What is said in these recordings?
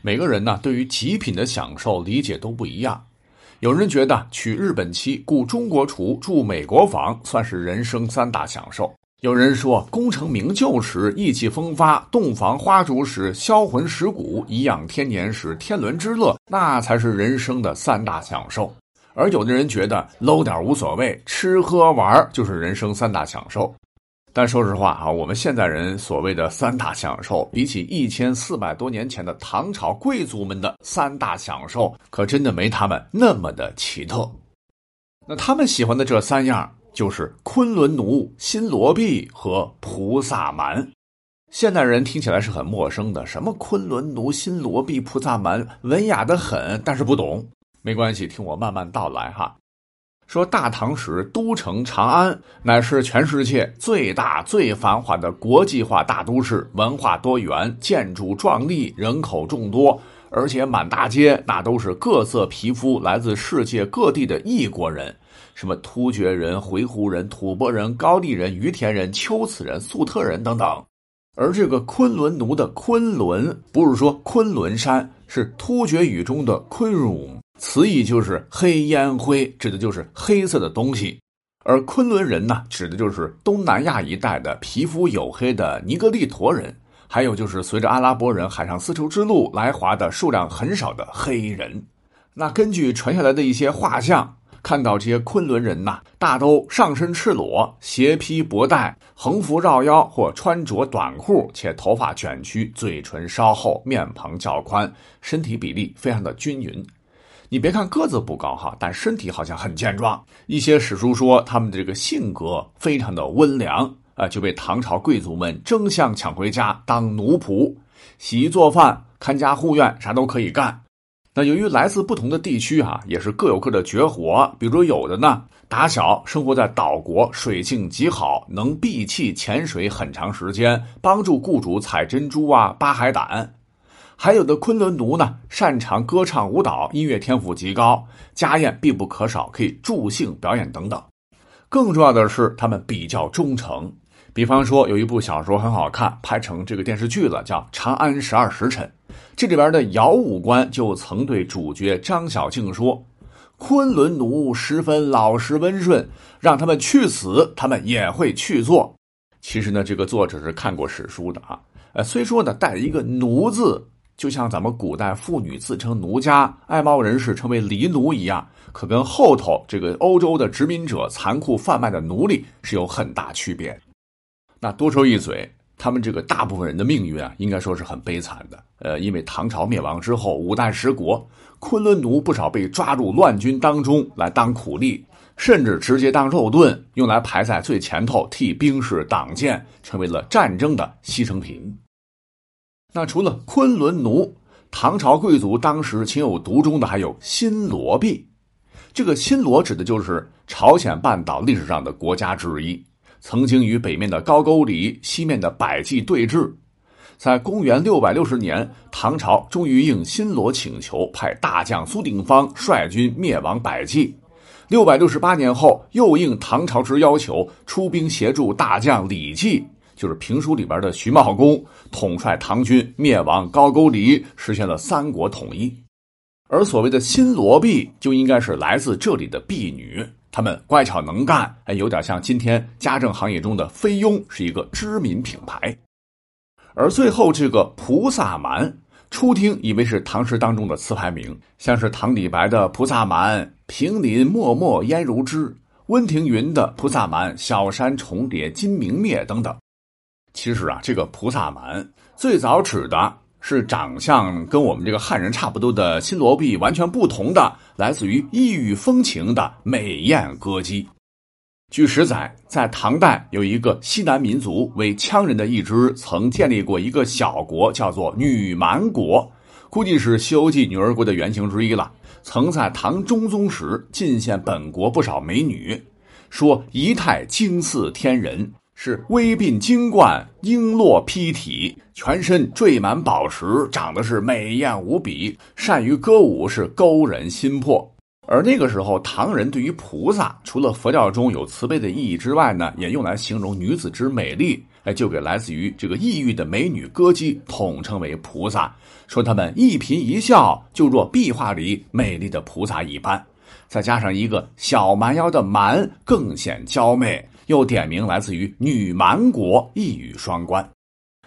每个人呢，对于极品的享受理解都不一样。有人觉得娶日本妻、雇中国厨、住美国房算是人生三大享受；有人说功成名就时意气风发、洞房花烛时销魂蚀骨、颐养天年时天伦之乐，那才是人生的三大享受。而有的人觉得 low 点无所谓，吃喝玩就是人生三大享受。但说实话啊，我们现代人所谓的三大享受，比起一千四百多年前的唐朝贵族们的三大享受，可真的没他们那么的奇特。那他们喜欢的这三样，就是昆仑奴、新罗币和菩萨蛮。现代人听起来是很陌生的，什么昆仑奴、新罗币、菩萨蛮，文雅的很，但是不懂。没关系，听我慢慢道来哈。说大唐时都城长安乃是全世界最大最繁华的国际化大都市，文化多元，建筑壮丽，人口众多，而且满大街那都是各色皮肤、来自世界各地的异国人，什么突厥人、回鹘人、吐蕃人、高丽人、于田人、龟兹人、粟特人等等。而这个昆仑奴的昆仑，不是说昆仑山，是突厥语中的昆仑。词义就是黑烟灰，指的就是黑色的东西；而昆仑人呢，指的就是东南亚一带的皮肤黝黑的尼格利陀人，还有就是随着阿拉伯人海上丝绸之路来华的数量很少的黑人。那根据传下来的一些画像，看到这些昆仑人呐，大都上身赤裸，斜披薄带，横幅绕腰，或穿着短裤，且头发卷曲，嘴唇稍厚，面庞较宽，身体比例非常的均匀。你别看个子不高哈，但身体好像很健壮。一些史书说他们的这个性格非常的温良啊，就被唐朝贵族们争相抢回家当奴仆，洗衣做饭、看家护院，啥都可以干。那由于来自不同的地区啊，也是各有各的绝活。比如有的呢，打小生活在岛国，水性极好，能闭气潜水很长时间，帮助雇主采珍珠啊、扒海胆。还有的昆仑奴呢，擅长歌唱、舞蹈，音乐天赋极高，家宴必不可少，可以助兴表演等等。更重要的是，他们比较忠诚。比方说，有一部小说很好看，拍成这个电视剧了，叫《长安十二时辰》。这里边的姚武官就曾对主角张小静说：“昆仑奴十分老实温顺，让他们去死，他们也会去做。”其实呢，这个作者是看过史书的啊。呃，虽说呢，带一个“奴”字。就像咱们古代妇女自称奴家，爱猫人士称为狸奴一样，可跟后头这个欧洲的殖民者残酷贩卖的奴隶是有很大区别。那多说一嘴，他们这个大部分人的命运啊，应该说是很悲惨的。呃，因为唐朝灭亡之后，五代十国，昆仑奴不少被抓入乱军当中来当苦力，甚至直接当肉盾，用来排在最前头替兵士挡箭，成为了战争的牺牲品。那除了昆仑奴，唐朝贵族当时情有独钟的还有新罗币。这个新罗指的就是朝鲜半岛历史上的国家之一，曾经与北面的高句丽、西面的百济对峙。在公元六百六十年，唐朝终于应新罗请求，派大将苏定方率军灭亡百济。六百六十八年后，又应唐朝之要求，出兵协助大将李济。就是评书里边的徐茂公统帅唐军灭亡高句丽，实现了三国统一。而所谓的新罗婢，就应该是来自这里的婢女，她们乖巧能干，哎，有点像今天家政行业中的菲佣，是一个知名品牌。而最后这个菩萨蛮，初听以为是唐诗当中的词牌名，像是唐李白的“菩萨蛮”，平林漠漠烟如织；温庭筠的“菩萨蛮”，小山重叠金明灭等等。其实啊，这个菩萨蛮最早指的是长相跟我们这个汉人差不多的新罗币完全不同的，来自于异域风情的美艳歌姬。据史载，在唐代有一个西南民族为羌人的一支，曾建立过一个小国，叫做女蛮国，估计是《西游记》女儿国的原型之一了。曾在唐中宗时进献本国不少美女，说仪态惊似天人。是微鬓金冠，璎珞披体，全身缀满宝石，长得是美艳无比，善于歌舞，是勾人心魄。而那个时候，唐人对于菩萨，除了佛教中有慈悲的意义之外呢，也用来形容女子之美丽，哎，就给来自于这个异域的美女歌姬统称为菩萨，说他们一颦一笑就若壁画里美丽的菩萨一般。再加上一个小蛮腰的蛮，更显娇媚。又点名来自于女蛮国，一语双关。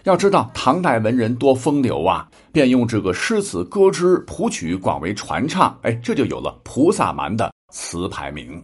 要知道唐代文人多风流啊，便用这个诗词歌之谱曲广为传唱，哎，这就有了菩萨蛮的词牌名。